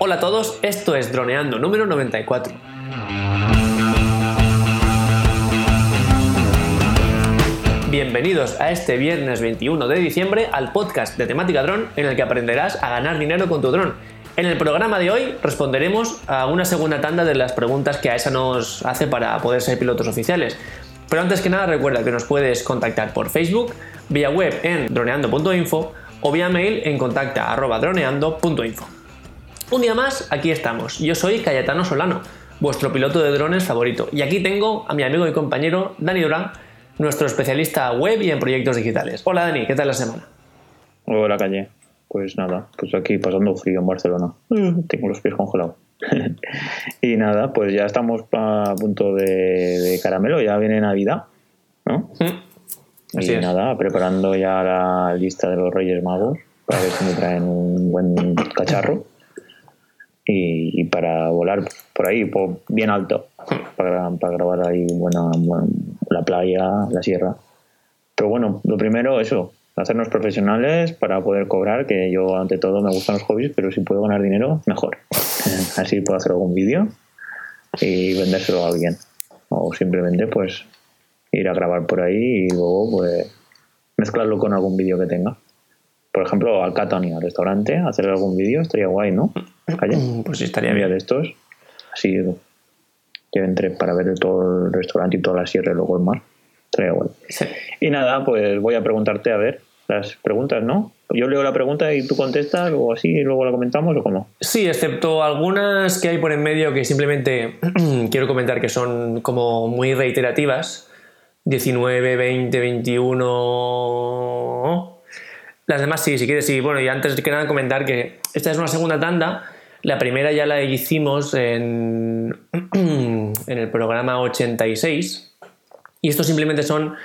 Hola a todos, esto es Droneando número 94. Bienvenidos a este viernes 21 de diciembre al podcast de temática dron en el que aprenderás a ganar dinero con tu dron. En el programa de hoy responderemos a una segunda tanda de las preguntas que AESA nos hace para poder ser pilotos oficiales. Pero antes que nada recuerda que nos puedes contactar por Facebook, vía web en droneando.info o vía mail en contacta.droneando.info. Un día más, aquí estamos. Yo soy Cayetano Solano, vuestro piloto de drones favorito. Y aquí tengo a mi amigo y compañero Dani Durán, nuestro especialista web y en proyectos digitales. Hola Dani, ¿qué tal la semana? Hola Calle. Pues nada, pues aquí pasando frío en Barcelona. Mm. Tengo los pies congelados. y nada, pues ya estamos a punto de, caramelo, ya viene Navidad, ¿no? Mm. y nada, preparando ya la lista de los Reyes Magos para ver si me traen un buen cacharro y, para volar por ahí, bien alto, para, para grabar ahí buena, la playa, la sierra. Pero bueno, lo primero, eso, hacernos profesionales para poder cobrar, que yo ante todo me gustan los hobbies, pero si puedo ganar dinero, mejor. Así puedo hacer algún vídeo y vendérselo a alguien. O simplemente pues ir a grabar por ahí y luego pues mezclarlo con algún vídeo que tenga. Por ejemplo, al Catani, al restaurante, hacer algún vídeo estaría guay, ¿no? Pues sí, estaría bien. de estos. Así que entre para ver todo el restaurante y toda la sierra y luego el mar. Estaría guay. Y nada, pues voy a preguntarte a ver las preguntas, ¿no? Yo leo la pregunta y tú contestas o así y luego la comentamos o cómo. Sí, excepto algunas que hay por en medio que simplemente quiero comentar que son como muy reiterativas. 19, 20, 21. Las demás sí, si quieres, sí. Bueno, y antes que nada comentar que esta es una segunda tanda. La primera ya la hicimos en, en el programa 86. Y esto simplemente son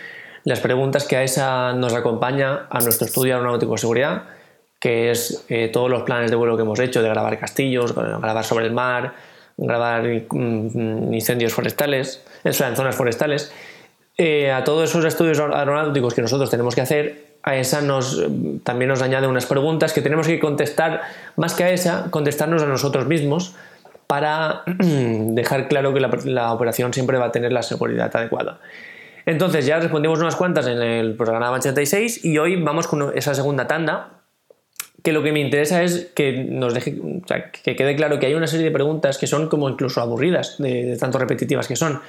las preguntas que a esa nos acompaña a nuestro estudio aeronáutico de seguridad, que es eh, todos los planes de vuelo que hemos hecho, de grabar castillos, grabar sobre el mar, grabar mm, incendios forestales, en zonas forestales. Eh, a todos esos estudios aeronáuticos que nosotros tenemos que hacer, a esa nos, también nos añade unas preguntas que tenemos que contestar, más que a esa, contestarnos a nosotros mismos para dejar claro que la operación siempre va a tener la seguridad adecuada. Entonces ya respondimos unas cuantas en el programa 86 y hoy vamos con esa segunda tanda que lo que me interesa es que nos deje, que quede claro que hay una serie de preguntas que son como incluso aburridas, de, tanto repetitivas que son,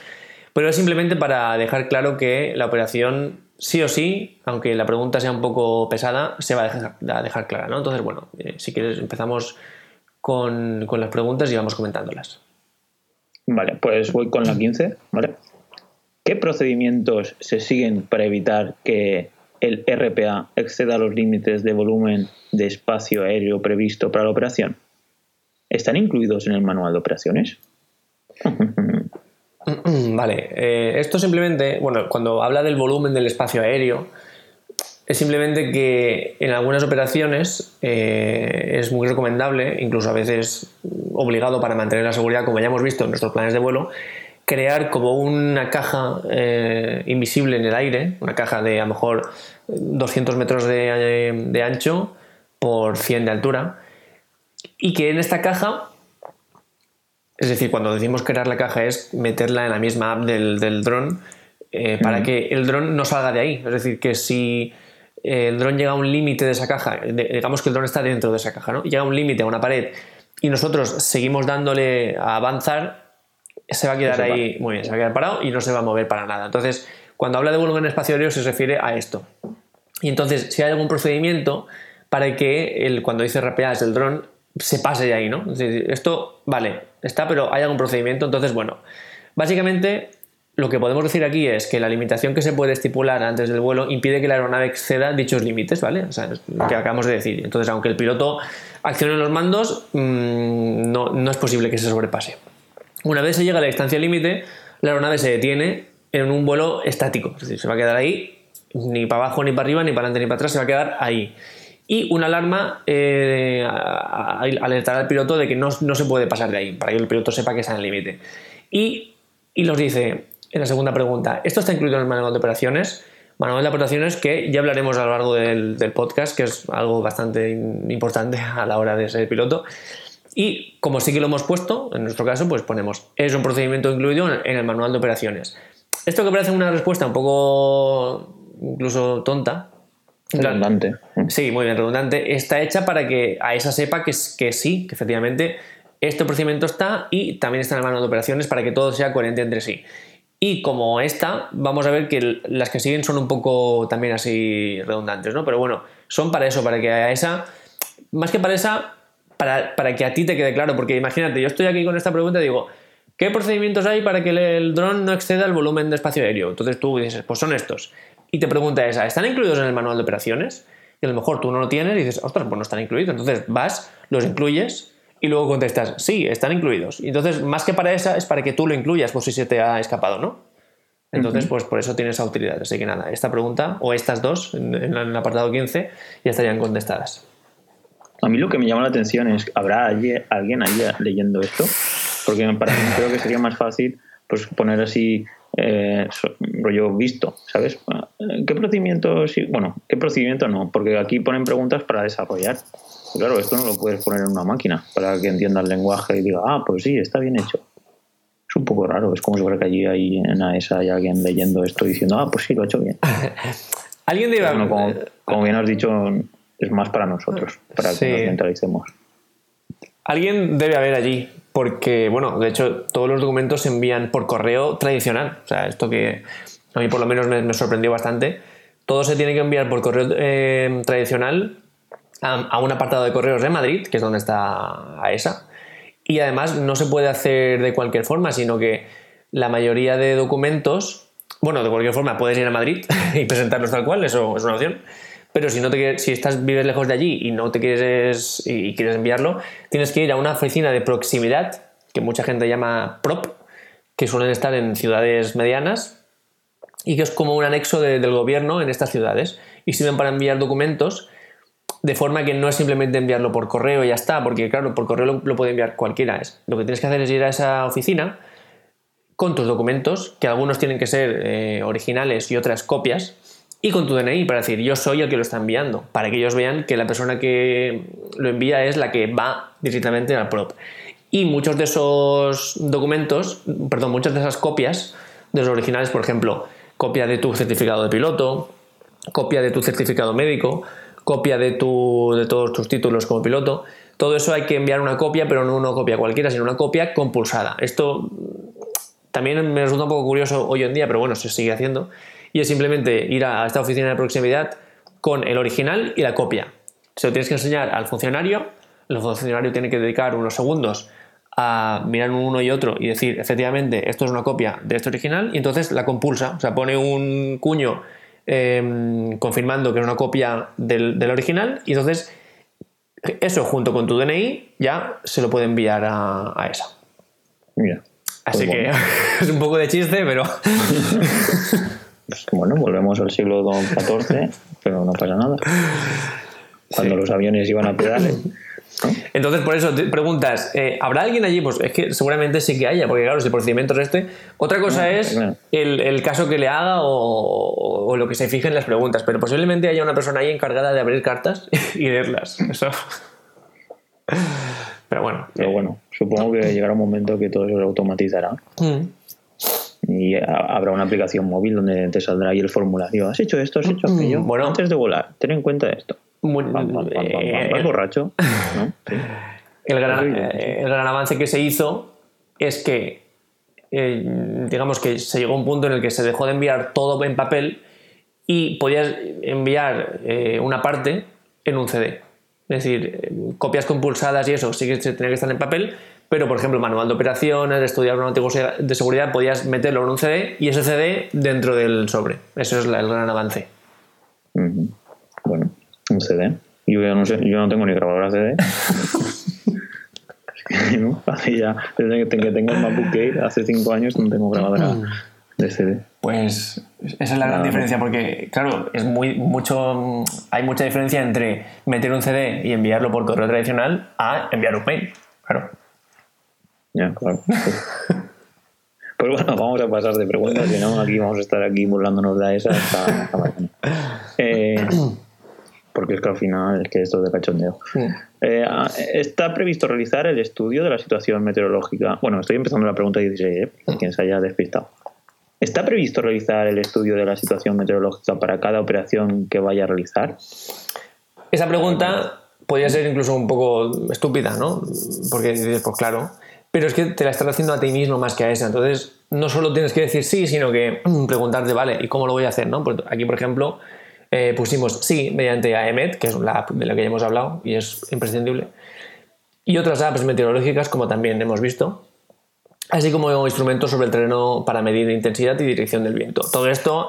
pero es simplemente para dejar claro que la operación sí o sí, aunque la pregunta sea un poco pesada, se va a dejar, clara, ¿no? Entonces, bueno, eh, si quieres empezamos con, con las preguntas y vamos comentándolas. Vale, pues voy con la 15, ¿vale? ¿Qué procedimientos se siguen para evitar que el RPA exceda los límites de volumen de espacio aéreo previsto para la operación? ¿Están incluidos en el manual de operaciones? Vale, eh, esto simplemente, bueno, cuando habla del volumen del espacio aéreo, es simplemente que en algunas operaciones eh, es muy recomendable, incluso a veces obligado para mantener la seguridad, como ya hemos visto en nuestros planes de vuelo, crear como una caja eh, invisible en el aire, una caja de a lo mejor 200 metros de, ancho por 100 de altura, y que en esta caja, es decir, cuando decimos crear la caja es meterla en la misma app del, del dron eh, para que el dron no salga de ahí. Es decir, que si el dron llega a un límite de esa caja, digamos que el dron está dentro de esa caja, ¿no? llega a un límite, a una pared, y nosotros seguimos dándole a avanzar, se va a quedar ahí, muy bien, se va a quedar parado y no se va a mover para nada. Entonces, cuando habla de volumen espacio aéreo se refiere a esto. Y entonces, si hay algún procedimiento para que el, cuando dice es el dron se pase de ahí, ¿no? esto, vale, está, pero hay algún procedimiento. Entonces, bueno, básicamente lo que podemos decir aquí es que la limitación que se puede estipular antes del vuelo impide que la aeronave exceda dichos límites, ¿vale? O sea, lo que acabamos de decir. Entonces, aunque el piloto accione los mandos, mm, no, no es posible que se sobrepase. Una vez se llega a la distancia límite, la aeronave se detiene en un vuelo estático, es decir, se va a quedar ahí, ni para abajo, ni para arriba, ni para adelante, ni para atrás, se va a quedar ahí. Y una alarma eh, alertará al piloto de que no, se puede pasar de ahí, para que el piloto sepa que está en el límite. Y, y nos dice, en la segunda pregunta, ¿esto está incluido en el manual de operaciones? Manual de operaciones que ya hablaremos a lo largo del podcast, que es algo bastante importante a la hora de ser piloto. Y como sí que lo hemos puesto, en nuestro caso, pues ponemos, es un procedimiento incluido en el manual de operaciones. Esto que parece una respuesta un poco incluso tonta. Redundante. Sí, muy bien, redundante. Está hecha para que a esa sepa que, que sí, que efectivamente este procedimiento está y también está en el manual de operaciones para que todo sea coherente entre sí. Y como esta, vamos a ver que las que siguen son un poco también así redundantes, ¿no? Pero bueno, son para eso, para que a esa, más que para esa, para, para que a ti te quede claro, porque imagínate, yo estoy aquí con esta pregunta y digo, ¿qué procedimientos hay para que el dron no exceda el volumen de espacio aéreo? Entonces tú dices, pues son estos. Y te pregunta esa, ¿están incluidos en el manual de operaciones? Y a lo mejor tú no lo tienes y dices, ostras, pues no están incluidos. Entonces vas, los incluyes y luego contestas, sí, están incluidos. Y entonces, más que para esa, es para que tú lo incluyas por si se te ha escapado, ¿no? Entonces, pues por eso tiene esa utilidad. Así que nada, esta pregunta, o estas dos, en, el apartado 15, ya estarían contestadas. A mí lo que me llama la atención es, ¿habrá alguien ahí leyendo esto? Porque para mí creo que sería más fácil pues poner así eh, rollo visto, ¿sabes? ¿Qué procedimiento? Bueno, ¿qué procedimiento no? Porque aquí ponen preguntas para desarrollar. Claro, esto no lo puedes poner en una máquina para que entienda el lenguaje y diga, ah, pues sí, está bien hecho. Es un poco raro, es como si fuera que allí hay, en AESA hay alguien leyendo esto diciendo, ah, pues sí, lo ha hecho bien. Alguien debe como, bien has dicho, es más para nosotros, para que nos mentalicemos. Alguien debe haber allí, porque, bueno, de hecho, todos los documentos se envían por correo tradicional. O sea, esto que a mí por lo menos me, sorprendió bastante. Todo se tiene que enviar por correo eh, tradicional a, un apartado de correos de Madrid, que es donde está AESA. Y además no se puede hacer de cualquier forma, sino que la mayoría de documentos, bueno, de cualquier forma puedes ir a Madrid y presentarlos tal cual, eso es una opción. Pero si no te si estás vives lejos de allí y no te quieres y quieres enviarlo, tienes que ir a una oficina de proximidad que mucha gente llama PROP, que suelen estar en ciudades medianas y que es como un anexo del gobierno en estas ciudades y sirven para enviar documentos de forma que no es simplemente enviarlo por correo y ya está, porque claro, por correo lo, puede enviar cualquiera. Es, lo que tienes que hacer es ir a esa oficina con tus documentos, que algunos tienen que ser eh, originales y otras copias, y con tu DNI para decir yo soy el que lo está enviando, para que ellos vean que la persona que lo envía es la que va directamente al prop. Y muchos de esos documentos, perdón, muchas de esas copias de los originales, por ejemplo, copia de tu certificado de piloto, copia de tu certificado médico, copia de, tu, de todos tus títulos como piloto. Todo eso hay que enviar una copia, pero no una copia cualquiera, sino una copia compulsada. Esto también me resulta un poco curioso hoy en día, pero bueno, se sigue haciendo. Y es simplemente ir a esta oficina de proximidad con el original y la copia. Se lo tienes que enseñar al funcionario. El funcionario tiene que dedicar unos segundos a mirar uno y otro y decir, efectivamente, esto es una copia de este original, y entonces la compulsa, o sea, pone un cuño Em, confirmando que es una copia del, original y entonces eso junto con tu DNI ya se lo puede enviar a, esa. Mira. Así pues que es un poco de chiste, pero... Pues bueno, volvemos al siglo XIV, pero no pasa nada. Cuando los aviones iban a pedales. Entonces, por eso te preguntas, eh, ¿habrá alguien allí? Pues es que seguramente sí que haya, porque claro, si el procedimiento es este. Otra cosa es el, caso que le haga o, lo que se fije en las preguntas, pero posiblemente haya una persona ahí encargada de abrir cartas y leerlas. Eso. Pero bueno. Pero bueno, supongo que llegará un momento que todo eso se automatizará. Mm. Y habrá una aplicación móvil donde te saldrá ahí el formulario. ¿Has hecho esto? ¿Has hecho mm, aquello? Bueno, antes de volar, ten en cuenta esto. Eh, borracho? El, gran, avance que se hizo es que, eh, digamos que se llegó a un punto en el que se dejó de enviar todo en papel y podías enviar eh, una parte en un CD. Es decir, copias compulsadas y eso sí que tenía que estar en papel, pero por ejemplo, manual de operaciones, estudiar un de seguridad, podías meterlo en un CD y ese CD dentro del sobre. Eso es el gran avance. Bueno, un CD. Yo no, sé, yo no tengo ni grabadora CD. ¿no? ya, desde que tengo el MacBook Air, hace cinco años no tengo grabadora de CD. Pues esa es la gran diferencia, porque claro, es muy mucho hay mucha diferencia entre meter un CD y enviarlo por correo tradicional a enviar un mail. Claro. Ya, claro. Pues bueno, vamos a pasar de preguntas, si no, aquí vamos a estar aquí burlándonos de esa hasta, hasta mañana. Eh, porque es que al final es que esto es de cachondeo. Eh, ah, está previsto realizar el estudio de la situación meteorológica. Bueno, estoy empezando la pregunta 16, ¿eh? Quien se haya despistado. ¿Está previsto realizar el estudio de la situación meteorológica para cada operación que vaya a realizar? Esa pregunta podría ser incluso un poco estúpida, ¿no? Porque dices, pues claro, pero es que te la estás haciendo a ti mismo más que a esa. Entonces, no solo tienes que decir sí, sino que mm, preguntarte, vale, ¿y cómo lo voy a hacer? ¿no? Aquí, por ejemplo, eh, pusimos sí mediante AEMET, que es la app de la que ya hemos hablado y es imprescindible, y otras apps meteorológicas, como también hemos visto, así como instrumentos sobre el terreno para medir intensidad y dirección del viento. Todo esto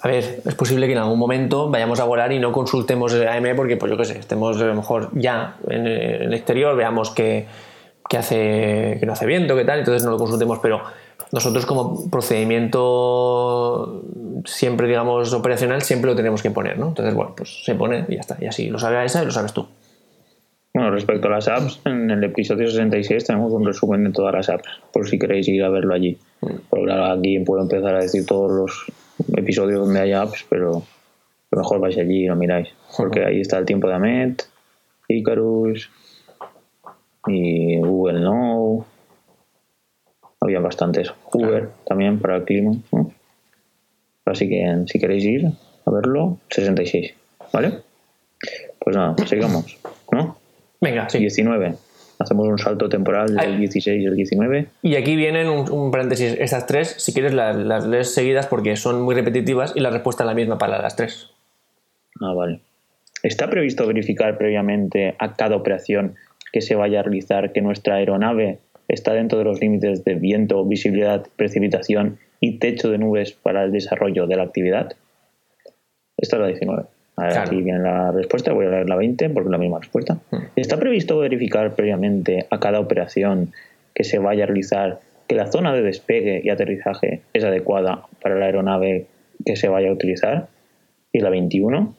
a ver, es posible que en algún momento vayamos a volar y no consultemos AM porque, pues yo qué sé, estemos a lo mejor ya en el exterior, veamos que, que, hace, que no hace viento, que tal, entonces no lo consultemos, pero nosotros como procedimiento siempre, digamos, operacional, siempre lo tenemos que poner, ¿no? Entonces, bueno, pues se pone y ya está, y así lo sabe esa y lo sabes tú. Bueno, respecto a las apps, en el episodio 66 tenemos un resumen de todas las apps, por si queréis ir a verlo allí. Porque claro, aquí puedo empezar a decir todos los episodios donde hay apps, pero lo mejor vais allí y lo miráis. Porque ahí está el tiempo de Amet, Icarus y Google Now. Había bastantes. Uber también para el clima. ¿no? Así que si queréis ir a verlo, 66. ¿Vale? Pues nada, sigamos. ¿No? Venga, sí. 19. Hacemos un salto temporal del Ay. 16 y el 19. Y aquí vienen un, un paréntesis. Estas tres, si quieres, las, las lees seguidas porque son muy repetitivas y la respuesta es la misma para las tres. Ah, vale. ¿Está previsto verificar previamente a cada operación que se vaya a realizar que nuestra aeronave está dentro de los límites de viento, visibilidad, precipitación y techo de nubes para el desarrollo de la actividad? Esta es la 19. A ver, Claro. Aquí viene la respuesta, voy a leer la 20 porque es la misma respuesta. ¿Está previsto verificar previamente a cada operación que se vaya a realizar que la zona de despegue y aterrizaje es adecuada para la aeronave que se vaya a utilizar? Y la 21.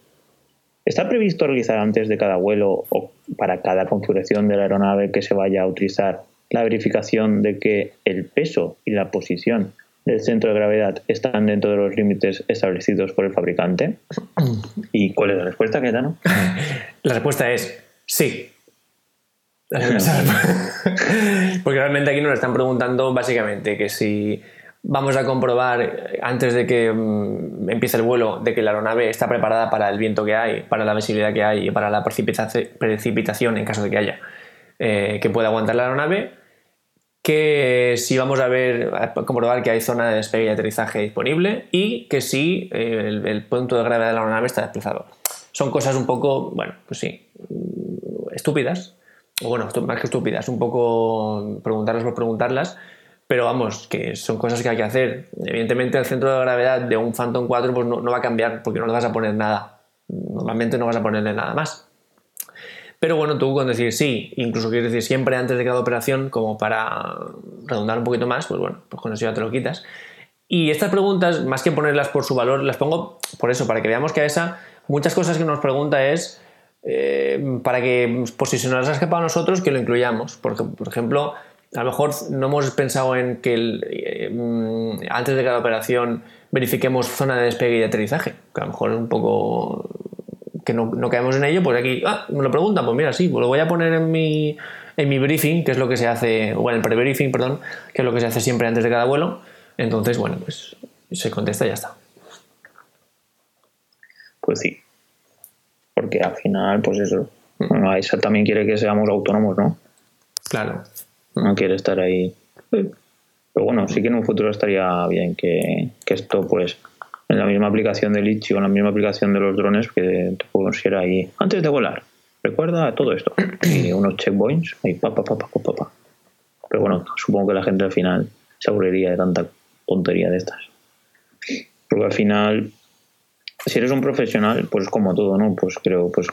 ¿Está previsto realizar antes de cada vuelo o para cada configuración de la aeronave que se vaya a utilizar la verificación de que el peso y la posición del centro de gravedad están dentro de los límites establecidos por el fabricante? ¿Y cuál es la respuesta, Caetano? La respuesta es sí. Porque realmente aquí nos están preguntando básicamente que si vamos a comprobar eh, antes de que mm, empiece el vuelo de que la aeronave está preparada para el viento que hay, para la visibilidad que hay y para la precipitación en caso de que haya, eh, que pueda aguantar la aeronave, que si vamos a ver, a comprobar que hay zona de despegue y aterrizaje disponible y que si eh, el, el punto de gravedad de la aeronave está desplazado. Son cosas un poco, bueno, pues sí, mm, estúpidas, o bueno, más que estúpidas, un poco preguntarlas por preguntarlas, pero vamos, que son cosas que hay que hacer. Evidentemente el centro de gravedad de un Phantom 4 pues no, va a cambiar porque no le vas a poner nada. Normalmente no vas a ponerle nada más. Pero bueno, tú con decir sí, incluso quieres decir siempre antes de cada operación, como para redundar un poquito más, pues bueno, pues con eso ya te lo quitas. Y estas preguntas, más que ponerlas por su valor, las pongo por eso, para que veamos que a esa, muchas cosas que nos pregunta es eh, para que, por si se nos ha escapado a nosotros, que lo incluyamos. Porque, por ejemplo, a lo mejor no hemos pensado en que el, eh, mm, antes de cada operación verifiquemos zona de despegue y de aterrizaje, que a lo mejor es un poco que no, no caemos en ello, pues aquí, ah, me lo preguntan, pues mira, sí, pues lo voy a poner en mi, en mi briefing, que es lo que se hace, o en el pre-briefing, perdón, que es lo que se hace siempre antes de cada vuelo. Entonces, bueno, pues se contesta y ya está. Pues sí. Porque al final, pues eso. Bueno, esa también quiere que seamos autónomos, ¿no? Claro. No quiere estar ahí. Pero bueno, sí que en un futuro estaría bien que, que esto, pues, en la misma aplicación de Litchi o en la misma aplicación de los drones, que te pusiera ahí, antes de volar, recuerda todo esto. Y unos checkpoints, ahí, pa, pa, pa, pa, pa, pa. Pero bueno, supongo que la gente al final se aburriría de tanta tontería de estas. Porque al final, si eres un profesional, pues como todo, ¿no? Pues creo, pues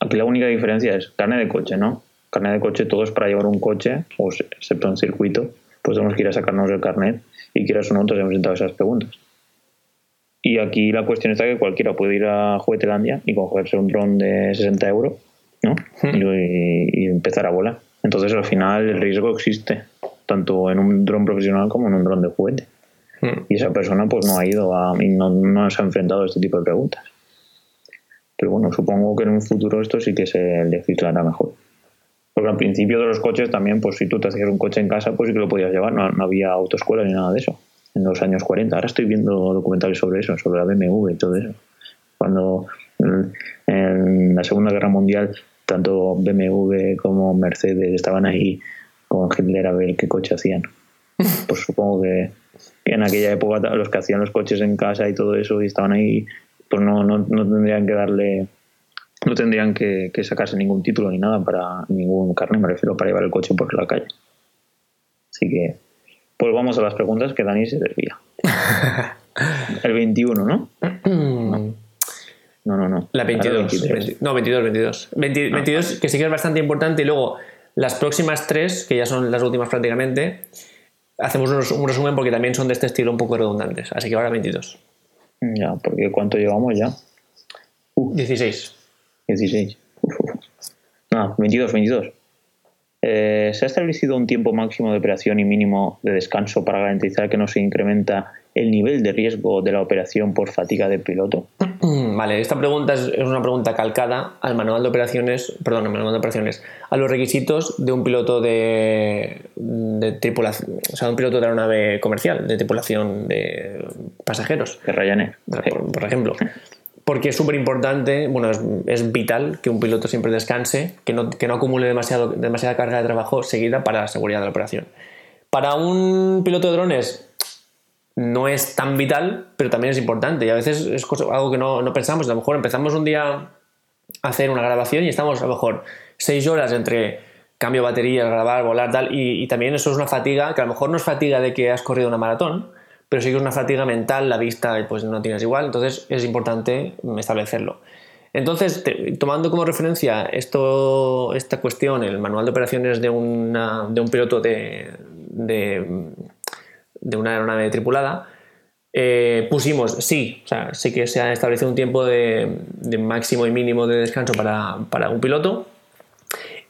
aquí la única diferencia es carne de coche, ¿no? Carne de coche, todo es para llevar un coche, o excepto en circuito, pues tenemos que ir a sacarnos el carnet y quieras o no, te hemos presentado esas preguntas. Y aquí la cuestión está que cualquiera puede ir a Juguetelandia y cogerse un dron de 60 euros, ¿no? Y, y empezar a volar. Entonces al final el riesgo existe, tanto en un dron profesional como en un dron de juguete. Mm. Y esa persona pues no ha ido a, y no, no se ha enfrentado a este tipo de preguntas. Pero bueno, supongo que en un futuro esto sí que se legislará mejor. Porque al principio de los coches también, pues si tú te hacías un coche en casa, pues sí que lo podías llevar, no, no había autoescuela ni nada de eso en los años 40. Ahora estoy viendo documentales sobre eso, sobre la BMW y todo eso. Cuando en la Segunda Guerra Mundial tanto BMW como Mercedes estaban ahí con Hitler a ver qué coche hacían. Pues supongo que en aquella época los que hacían los coches en casa y todo eso y estaban ahí, pues no, no, no tendrían que darle, no tendrían que, sacarse ningún título ni nada para ningún carne, me refiero para llevar el coche por la calle. Así que, pues vamos a las preguntas que Dani se desvía. el 21, ¿no? No, no, no. La 22. no, 22, 22. 22, que sí que es bastante importante. Y luego, las próximas tres, que ya son las últimas prácticamente, hacemos un resumen porque también son de este estilo un poco redundantes. Así que ahora 22. Ya, porque ¿cuánto llevamos ya? 16. 16. No, 22, 22. Eh, ¿Se ha establecido un tiempo máximo de operación y mínimo de descanso para garantizar que no se incrementa el nivel de riesgo de la operación por fatiga del piloto? Vale, esta pregunta es, una pregunta calcada al manual de operaciones, perdón, al manual de operaciones, a los requisitos de un piloto de, tripulación, o sea, un piloto de aeronave comercial, de tripulación de pasajeros. De Ryanair. Por, ejemplo. Porque es súper importante, bueno, es, vital que un piloto siempre descanse, que no, que no acumule demasiado, demasiada carga de trabajo seguida para la seguridad de la operación. Para un piloto de drones, no es tan vital, pero también es importante. Y a veces es algo que no, pensamos. A lo mejor empezamos un día a hacer una grabación y estamos a lo mejor seis horas entre cambio de baterías, grabar, volar, tal. Y, también eso es una fatiga que a lo mejor no es fatiga de que has corrido una maratón, pero sí que es una fatiga mental, la vista pues no tienes igual. Entonces es importante establecerlo. Entonces, tomando como referencia esto, esta cuestión, el manual de operaciones de, una, de un piloto de de una aeronave tripulada, eh, pusimos sí, o sea, sí que se ha establecido un tiempo de, máximo y mínimo de descanso para, un piloto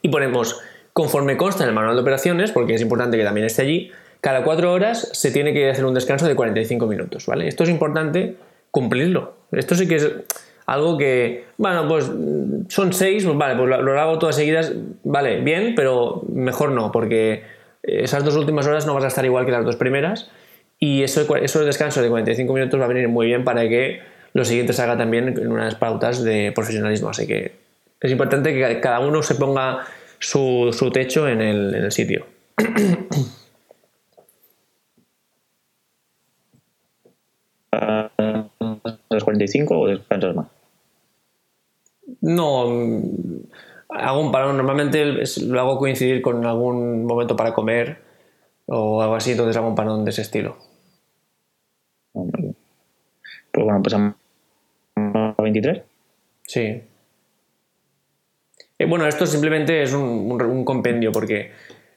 y ponemos, conforme consta en el manual de operaciones, porque es importante que también esté allí, cada cuatro horas se tiene que hacer un descanso de 45 minutos, ¿vale? Esto es importante cumplirlo. Esto sí que es algo que, bueno, pues son seis, pues vale, pues lo, hago todas seguidas, vale, bien, pero mejor no, porque esas dos últimas horas no vas a estar igual que las dos primeras y eso, eso de descanso de 45 minutos va a venir muy bien para que lo siguiente se haga también en unas pautas de profesionalismo. Así que es importante que cada uno se ponga su, techo en el, sitio. ¿Los 45 o descansas más? No, hago un parón. Normalmente lo hago coincidir con algún momento para comer o algo así, entonces hago un parón de ese estilo. Pues bueno, pasamos a 23. Sí. Eh, bueno, esto simplemente es un, compendio porque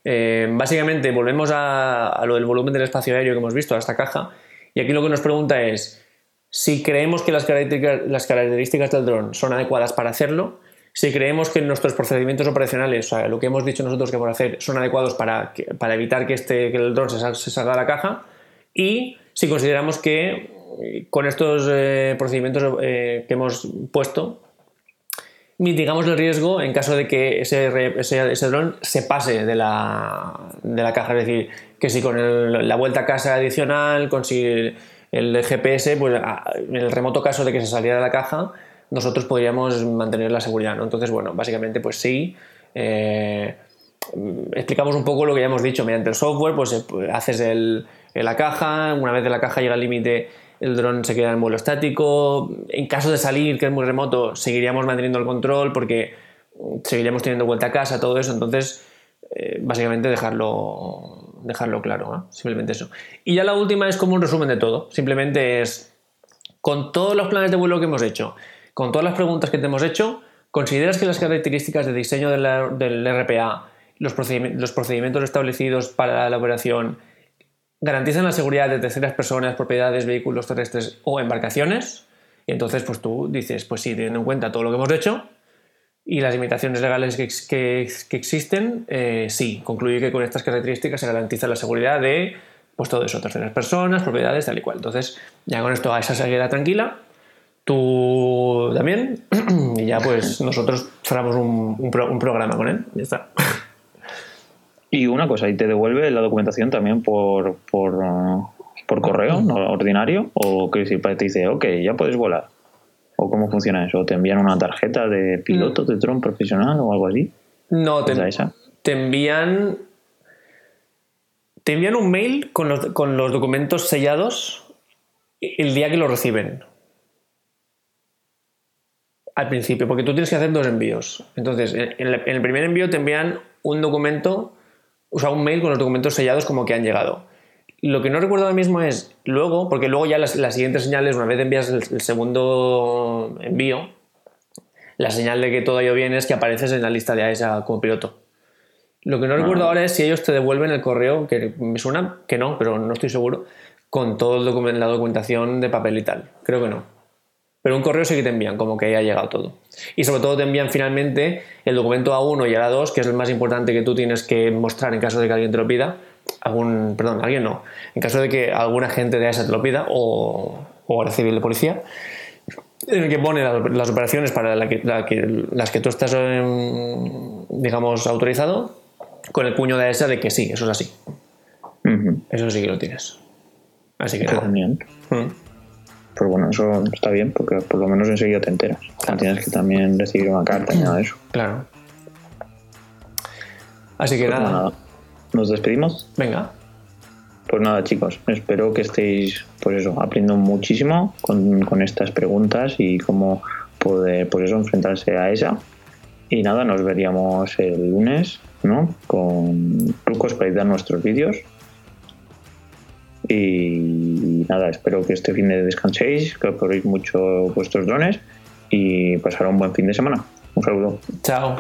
eh, básicamente volvemos a, lo del volumen del espacio aéreo que hemos visto, a esta caja, y aquí lo que nos pregunta es si creemos que las características, las características del dron son adecuadas para hacerlo, si creemos que nuestros procedimientos operacionales, o sea, lo que hemos dicho nosotros que a hacer, son adecuados para, para evitar que, este, que el dron se, salga de la caja y si consideramos que eh, con estos eh, procedimientos eh, que hemos puesto mitigamos el riesgo en caso de que ese, ese, dron se pase de la, de la, caja. Es decir, que si con la vuelta a casa adicional, con si el GPS, pues en el remoto caso de que se saliera de la caja, nosotros podríamos mantener la seguridad. ¿no? Entonces, bueno, básicamente pues sí. Eh, explicamos un poco lo que ya hemos dicho. Mediante el software, pues, eh, pues haces el, la caja, una vez de la caja llega al límite, el dron se queda en vuelo estático. En caso de salir, que es muy remoto, seguiríamos manteniendo el control porque seguiríamos teniendo vuelta a casa, todo eso. Entonces, eh, básicamente dejarlo, dejarlo claro, simplemente eso. Y ya la última es como un resumen de todo. Simplemente es, con todos los planes de vuelo que hemos hecho, con todas las preguntas que te hemos hecho, ¿consideras que las características de diseño del, RPA, los procedimientos, establecidos para la operación, garantizan la seguridad de terceras personas, propiedades, vehículos terrestres o embarcaciones? Y entonces, pues tú dices, pues sí, teniendo en cuenta todo lo que hemos hecho y las limitaciones legales que, existen, eh, sí, concluye que con estas características se garantiza la seguridad de pues todo eso, terceras personas, propiedades, tal y cual. Entonces, ya con esto a esa seguridad tranquila tú también, y ya pues nosotros cerramos un, un, pro- un programa con él. Ya está. Y una cosa, ¿y te devuelve la documentación también por, por, por correo no ordinario? ¿O que si te dice, ok, ya puedes volar? ¿O cómo funciona eso? ¿Te envían una tarjeta de piloto de dron profesional o algo así? No, te, ¿Es a esa? te envían. Te envían un mail con los, con los documentos sellados el día que los reciben. Al principio, porque tú tienes que hacer dos envíos. Entonces, en, en la- en el primer envío te envían un documento, o sea, un mail con los documentos sellados como que han llegado. Lo que no recuerdo ahora mismo es luego, porque luego ya las, las siguientes señales, una vez envías el, el segundo envío, la señal de que todo ha ido bien es que apareces en la lista de AESA como piloto. Lo que no recuerdo ahora es si ellos te devuelven el correo, que me suena que no, pero no estoy seguro, con toda la documentación de papel y tal. Creo que no. Pero un correo sí que te envían, como que ya ha llegado todo. Y sobre todo te envían finalmente el documento A1 y el A2, que es el más importante que tú tienes que mostrar en caso de que alguien te lo pida. Algún, perdón, alguien no. En caso de que algún agente de AESA te lo pida o, o Guardia Civil de Policía, en el que pone la- las operaciones para la que- la que- las que tú estás, em, digamos, autorizado, con el puño de AESA de que sí, eso es así. Ujú. Eso sí que lo tienes. Así que nada. Pero bueno, eso está bien porque por lo menos enseguida te enteras. No tienes que también recibir una carta ni nada de eso. Claro. Así que Pues nada, nada, nos despedimos. venga. Pues nada, chicos, espero que estéis, pues eso, aprendiendo muchísimo con, con estas preguntas y cómo poder, pues eso, enfrentarse a ella. Y nada, nos veríamos el lunes, ¿no? Con trucos para editar nuestros vídeos. Y nada, espero que este fin de descanséis, que apoyéis mucho vuestros drones y pasar un buen fin de semana. Un saludo. Chao.